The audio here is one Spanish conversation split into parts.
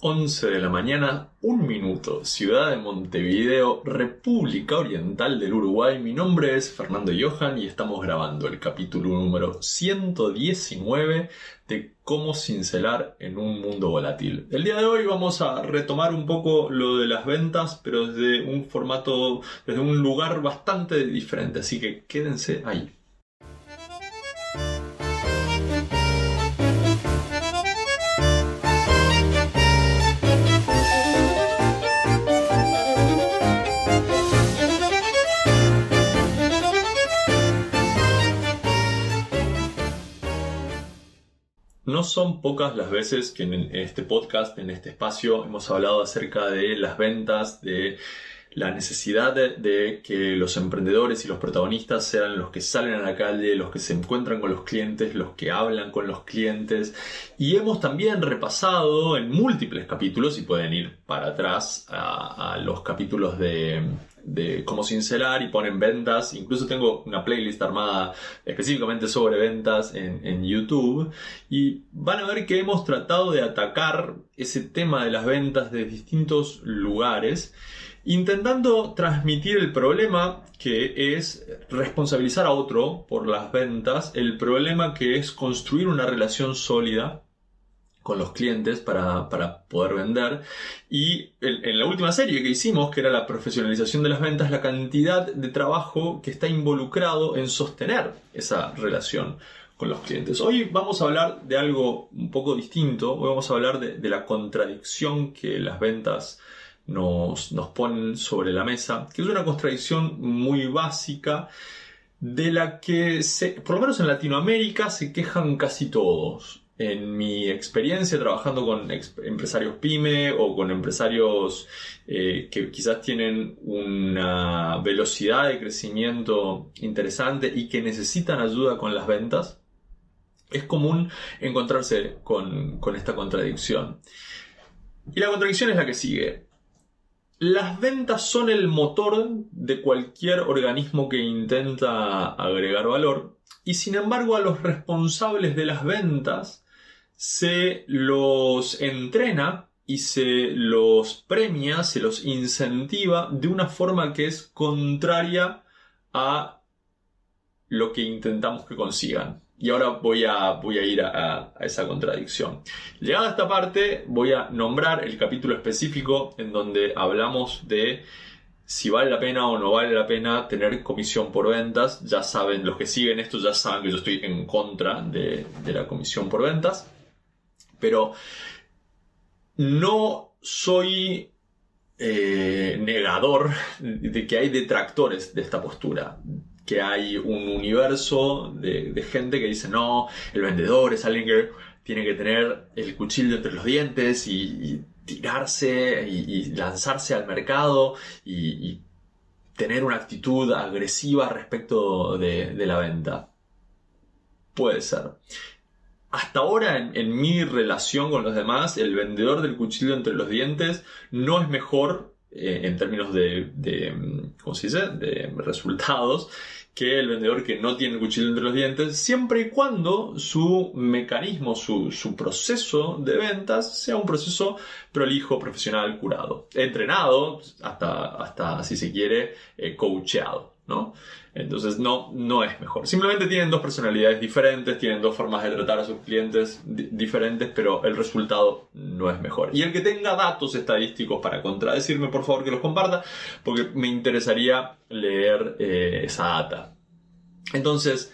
11 de la mañana, un minuto, ciudad de Montevideo, República Oriental del Uruguay. Mi nombre es Fernando Johan y estamos grabando el capítulo número 119 de cómo cincelar en un mundo volátil. El día de hoy vamos a retomar un poco lo de las ventas, pero desde un formato, desde un lugar bastante diferente, así que quédense ahí. No son pocas las veces que en este podcast, en este espacio, hemos hablado acerca de las ventas, de la necesidad de, que los emprendedores y los protagonistas sean los que salen a la calle, los que se encuentran con los clientes, los que hablan con los clientes. Y hemos también repasado en múltiples capítulos, y pueden ir para atrás a los capítulos de de cómo cincelar y ponen ventas. Incluso tengo una playlist armada específicamente sobre ventas en, en, YouTube. Y van a ver que hemos tratado de atacar ese tema de las ventas de distintos lugares, intentando transmitir el problema que es responsabilizar a otro por las ventas, el problema que es construir una relación sólida con los clientes para, poder vender. Y en, la última serie que hicimos, que era la profesionalización de las ventas, la cantidad de trabajo que está involucrado en sostener esa relación con los clientes. Hoy vamos a hablar de algo un poco distinto, hoy vamos a hablar de, la contradicción que las ventas nos, nos ponen sobre la mesa, que es una contradicción muy básica de la que, por lo menos en Latinoamérica, se quejan casi todos en mi experiencia trabajando con empresarios pyme o con empresarios eh, que quizás tienen una velocidad de crecimiento interesante y que necesitan ayuda con las ventas, es común encontrarse con, con esta contradicción. Y la contradicción es la que sigue. Las ventas son el motor de cualquier organismo que intenta agregar valor y sin embargo a los responsables de las ventas se los entrena y se los premia, se los incentiva de una forma que es contraria a lo que intentamos que consigan. Y ahora voy a, voy a ir a, esa contradicción. Llegada a esta parte, voy a nombrar el capítulo específico en donde hablamos de si vale la pena o no vale la pena tener comisión por ventas. Ya saben, los que siguen esto ya saben que yo estoy en contra de la comisión por ventas pero no soy eh, negador de que hay detractores de esta postura, que hay un universo de, gente que dice, no, el vendedor es alguien que tiene que tener el cuchillo entre los dientes y, tirarse y, lanzarse al mercado y, tener una actitud agresiva respecto de la venta. Puede ser hasta ahora en, mi relación con los demás, el vendedor del cuchillo entre los dientes no es mejor eh, en términos de, ¿cómo se dice?, de resultados que el vendedor que no tiene el cuchillo entre los dientes, siempre y cuando su mecanismo, su, proceso de ventas sea un proceso prolijo, profesional, curado, entrenado, hasta, hasta si se quiere, eh, coacheado. ¿No? Entonces no, no es mejor. Simplemente tienen dos personalidades diferentes, tienen dos formas de tratar a sus clientes diferentes, pero el resultado no es mejor. Y el que tenga datos estadísticos para contradecirme, por favor que los comparta, porque me interesaría leer eh, esa data. Entonces,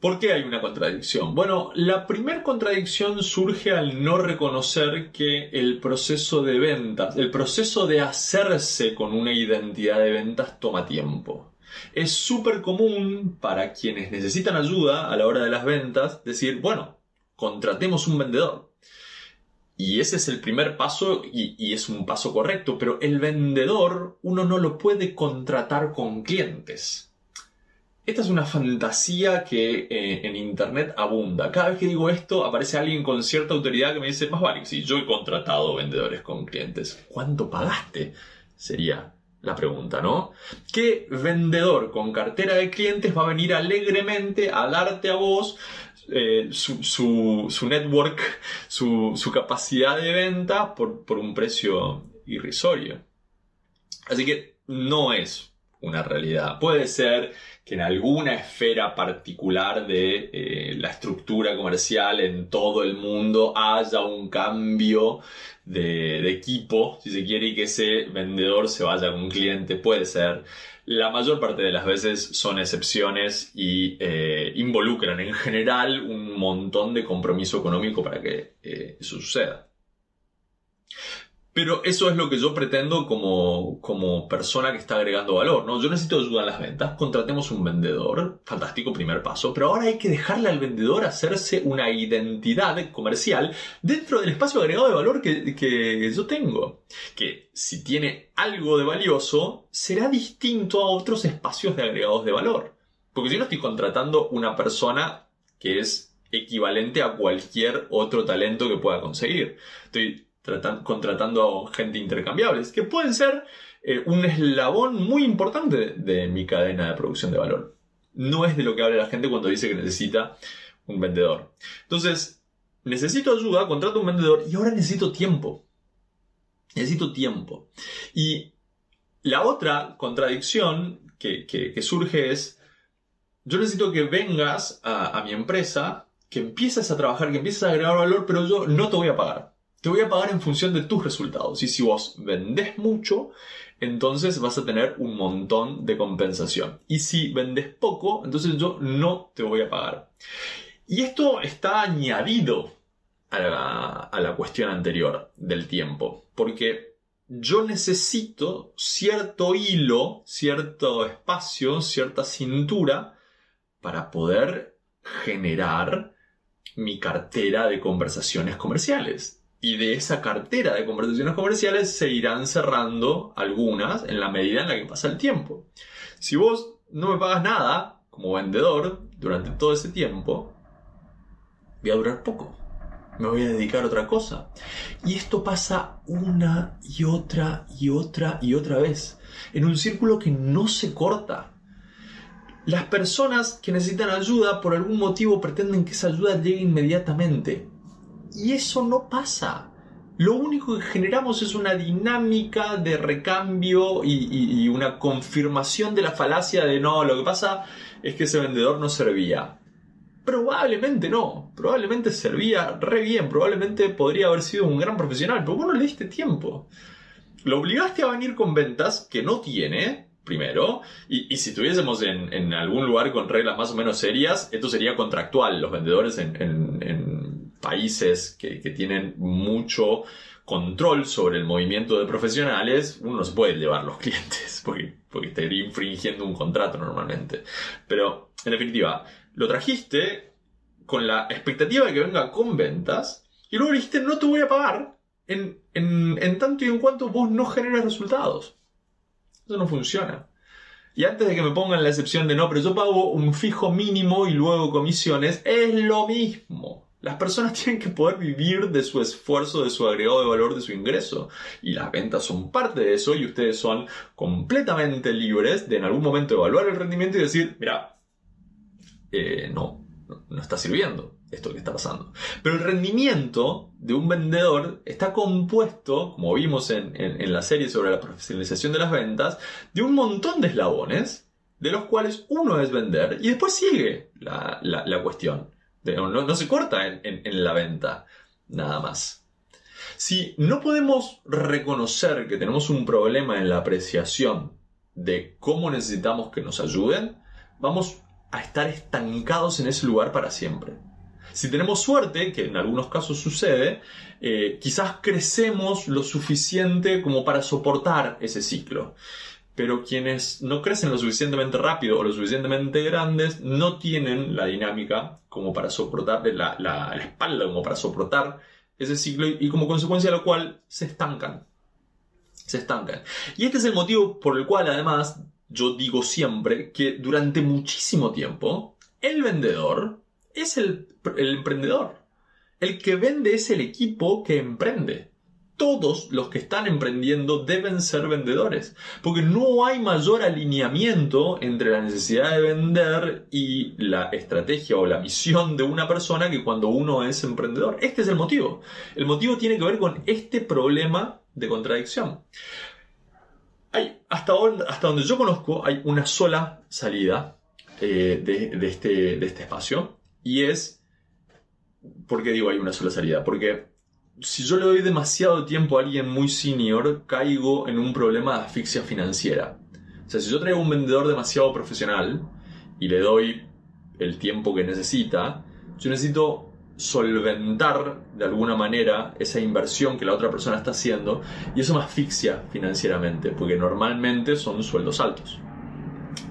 ¿Por qué hay una contradicción? Bueno, la primera contradicción surge al no reconocer que el proceso de ventas, el proceso de hacerse con una identidad de ventas toma tiempo. Es súper común para quienes necesitan ayuda a la hora de las ventas decir, bueno, contratemos un vendedor. Y ese es el primer paso y, es un paso correcto, pero el vendedor uno no lo puede contratar con clientes. Esta es una fantasía que eh, en internet abunda. Cada vez que digo esto aparece alguien con cierta autoridad que me dice, más vale, si yo he contratado vendedores con clientes, ¿cuánto pagaste? Sería la pregunta, ¿no? ¿Qué vendedor con cartera de clientes va a venir alegremente a darte a vos eh, su, network, su, capacidad de venta por, por un precio irrisorio. Así que no es una realidad. Puede ser que en alguna esfera particular de eh, la estructura comercial en todo el mundo haya un cambio de, equipo, si se quiere, y que ese vendedor se vaya con un cliente. Puede ser. La mayor parte de las veces son excepciones y eh, involucran en general un montón de compromiso económico para que eh, eso suceda. Pero eso es lo que yo pretendo como, como persona que está agregando valor, ¿no? Yo necesito ayuda en las ventas, contratemos un vendedor, fantástico primer paso, pero ahora hay que dejarle al vendedor hacerse una identidad comercial dentro del espacio agregado de valor que, que yo tengo. Que si tiene algo de valioso, será distinto a otros espacios de agregados de valor. Porque si no estoy contratando una persona que es equivalente a cualquier otro talento que pueda conseguir. Estoy contratando a gente intercambiable, que pueden ser eh, un eslabón muy importante de, mi cadena de producción de valor. No es de lo que habla la gente cuando dice que necesita un vendedor. Entonces, necesito ayuda, contrato un vendedor y ahora necesito tiempo. Necesito tiempo. Y la otra contradicción que, surge es, yo necesito que vengas a, a mi empresa, que empieces a trabajar, que empieces a agregar valor, pero yo no te voy a pagar. Te voy a pagar en función de tus resultados. Y si vos vendés mucho, entonces vas a tener un montón de compensación. Y si vendes poco, entonces yo no te voy a pagar. Y esto está añadido a la, a la cuestión anterior del tiempo. Porque yo necesito cierto hilo, cierto espacio, cierta cintura para poder generar mi cartera de conversaciones comerciales. Y de esa cartera de conversaciones comerciales se irán cerrando algunas en la medida en la que pasa el tiempo. Si vos no me pagas nada como vendedor durante todo ese tiempo, voy a durar poco. Me voy a dedicar a otra cosa. Y esto pasa una y otra y otra y otra vez. En un círculo que no se corta. Las personas que necesitan ayuda por algún motivo pretenden que esa ayuda llegue inmediatamente. Y eso no pasa. Lo único que generamos es una dinámica de recambio y, una confirmación de la falacia de no, lo que pasa es que ese vendedor no servía. Probablemente no, probablemente servía re bien, probablemente podría haber sido un gran profesional, pero vos no le diste tiempo. Lo obligaste a venir con ventas que no tiene, primero, y, si estuviésemos en, algún lugar con reglas más o menos serias, esto sería contractual. Los vendedores en países que, tienen mucho control sobre el movimiento de profesionales, uno no se puede llevar los clientes porque, porque estaría infringiendo un contrato normalmente. Pero, en definitiva, lo trajiste con la expectativa de que venga con ventas y luego dijiste no te voy a pagar en, en tanto y en cuanto vos no generes resultados. Eso no funciona. Y antes de que me pongan la excepción de no, pero yo pago un fijo mínimo y luego comisiones, es lo mismo. Las personas tienen que poder vivir de su esfuerzo, de su agregado de valor, de su ingreso. Y las ventas son parte de eso y ustedes son completamente libres de en algún momento evaluar el rendimiento y decir, mira, eh, no, no está sirviendo esto que está pasando. Pero el rendimiento de un vendedor está compuesto, como vimos en, la serie sobre la profesionalización de las ventas, de un montón de eslabones, de los cuales uno es vender y después sigue la cuestión. No, se corta en, la venta, nada más. Si no podemos reconocer que tenemos un problema en la apreciación de cómo necesitamos que nos ayuden, vamos a estar estancados en ese lugar para siempre. Si tenemos suerte, que en algunos casos sucede, eh, quizás crecemos lo suficiente como para soportar ese ciclo pero quienes no crecen lo suficientemente rápido o lo suficientemente grandes no tienen la dinámica como para soportar la, la, espalda, como para soportar ese ciclo y, como consecuencia de lo cual se estancan. Se estancan. Y este es el motivo por el cual además yo digo siempre que durante muchísimo tiempo el vendedor es el, el emprendedor. El que vende es el equipo que emprende. Todos los que están emprendiendo deben ser vendedores, porque no hay mayor alineamiento entre la necesidad de vender y la estrategia o la misión de una persona que cuando uno es emprendedor. Este es el motivo. El motivo tiene que ver con este problema de contradicción. Hay, hasta, hasta donde yo conozco hay una sola salida eh, de, este, de este espacio y es, ¿por qué digo hay una sola salida? Porque si yo le doy demasiado tiempo a alguien muy senior, caigo en un problema de asfixia financiera. O sea, si yo traigo un vendedor demasiado profesional y le doy el tiempo que necesita, yo necesito solventar de alguna manera esa inversión que la otra persona está haciendo y eso me asfixia financieramente, porque normalmente son sueldos altos.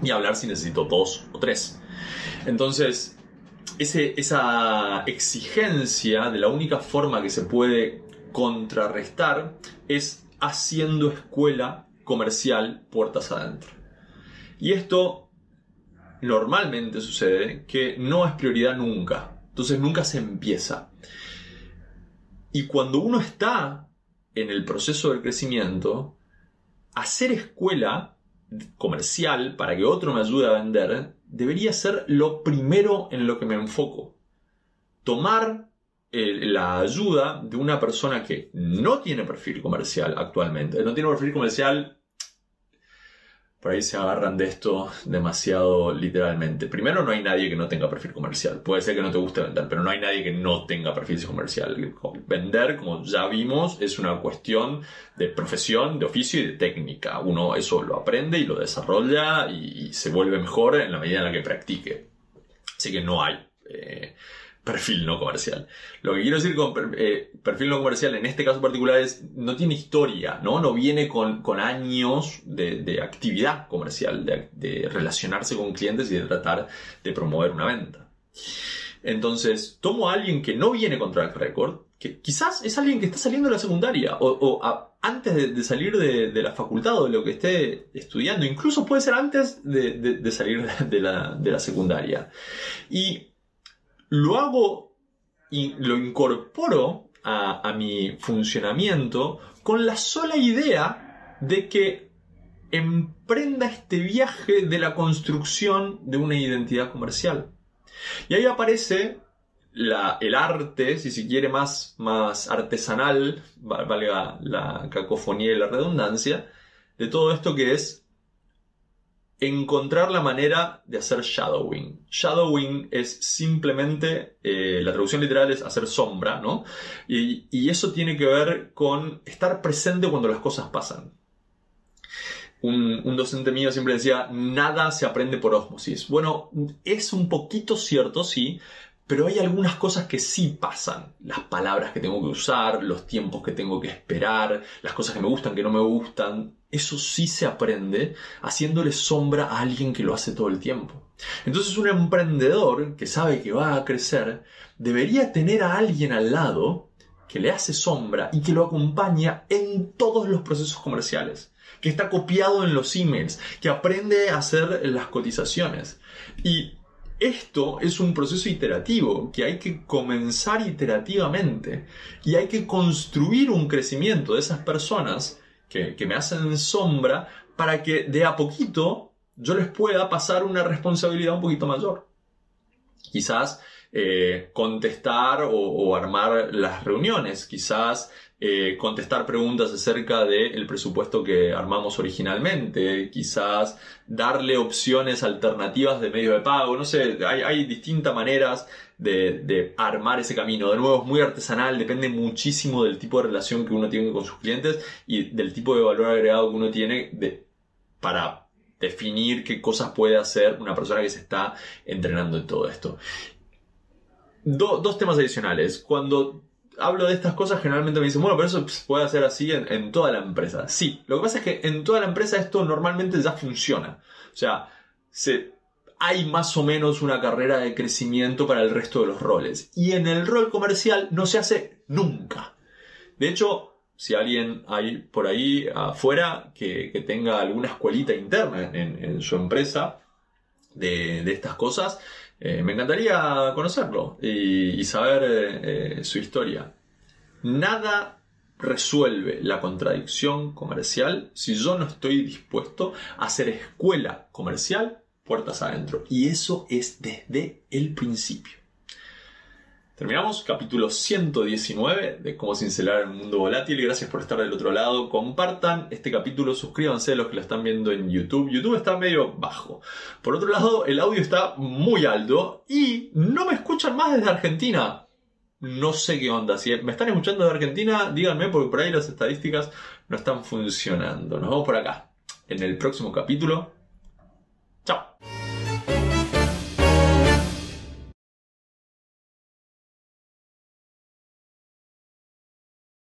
Y hablar si necesito dos o tres. Entonces, esa exigencia de la única forma que se puede contrarrestar es haciendo escuela comercial puertas adentro. Y esto normalmente sucede que no es prioridad nunca. Entonces nunca se empieza. Y cuando uno está en el proceso del crecimiento, hacer escuela comercial para que otro me ayude a vender debería ser lo primero en lo que me enfoco. Tomar eh, la ayuda de una persona que no tiene perfil comercial actualmente, no tiene perfil comercial por ahí se agarran de esto demasiado literalmente. Primero, no hay nadie que no tenga perfil comercial. Puede ser que no te guste vender, pero no hay nadie que no tenga perfil comercial. Vender, como ya vimos, es una cuestión de profesión, de oficio y de técnica. Uno eso lo aprende y lo desarrolla y, se vuelve mejor en la medida en la que practique. Así que no hay. Eh, perfil no comercial. Lo que quiero decir con eh, perfil no comercial en este caso particular es no tiene historia, no, no viene con, años de, actividad comercial, de, relacionarse con clientes y de tratar de promover una venta. Entonces, tomo a alguien que no viene con track record, que quizás es alguien que está saliendo de la secundaria o, antes de, salir de, la facultad o de lo que esté estudiando, incluso puede ser antes de, salir de la, de la secundaria. Y lo hago y lo incorporo a, mi funcionamiento con la sola idea de que emprenda este viaje de la construcción de una identidad comercial. Y ahí aparece el arte, si se quiere más, más artesanal, valga la cacofonía y la redundancia, de todo esto que es encontrar la manera de hacer shadowing. Shadowing es simplemente, eh, la traducción literal es hacer sombra, ¿no? Y, eso tiene que ver con estar presente cuando las cosas pasan. Un, un, docente mío siempre decía, nada se aprende por osmosis. Bueno, es un poquito cierto, sí, pero hay algunas cosas que sí pasan. Las palabras que tengo que usar, los tiempos que tengo que esperar, las cosas que me gustan, que no me gustan. Eso sí se aprende haciéndole sombra a alguien que lo hace todo el tiempo. Entonces un emprendedor que sabe que va a crecer debería tener a alguien al lado que le hace sombra y que lo acompaña en todos los procesos comerciales, que está copiado en los emails, que aprende a hacer las cotizaciones. Y esto es un proceso iterativo que hay que comenzar iterativamente y hay que construir un crecimiento de esas personas que, me hacen sombra para que de a poquito yo les pueda pasar una responsabilidad un poquito mayor. Quizás eh, contestar o, armar las reuniones, quizás eh, contestar preguntas acerca del presupuesto que armamos originalmente, quizás darle opciones alternativas de medio de pago, no sé, hay, distintas maneras de, armar ese camino. De nuevo, es muy artesanal, depende muchísimo del tipo de relación que uno tiene con sus clientes y del tipo de valor agregado que uno tiene para definir qué cosas puede hacer una persona que se está entrenando en todo esto. dos temas adicionales. Cuando hablo de estas cosas, generalmente me dicen, bueno, pero eso puede ser así en, toda la empresa. Sí, lo que pasa es que en toda la empresa esto normalmente ya funciona. O sea, se, hay más o menos una carrera de crecimiento para el resto de los roles. Y en el rol comercial no se hace nunca. De hecho, si alguien hay por ahí afuera que, tenga alguna escuelita interna en, su empresa de, estas cosas, eh, me encantaría conocerlo y, saber eh, su historia. Nada resuelve la contradicción comercial si yo no estoy dispuesto a hacer escuela comercial puertas adentro. Y eso es desde el principio. Terminamos capítulo 119 de cómo cincelar el mundo volátil. Gracias por estar del otro lado. Compartan este capítulo, suscríbanse los que lo están viendo en YouTube. YouTube está medio bajo. Por otro lado, el audio está muy alto y no me escuchan más desde Argentina. No sé qué onda. Si me están escuchando de Argentina, díganme porque por ahí las estadísticas no están funcionando. Nos vemos por acá en el próximo capítulo. Chao.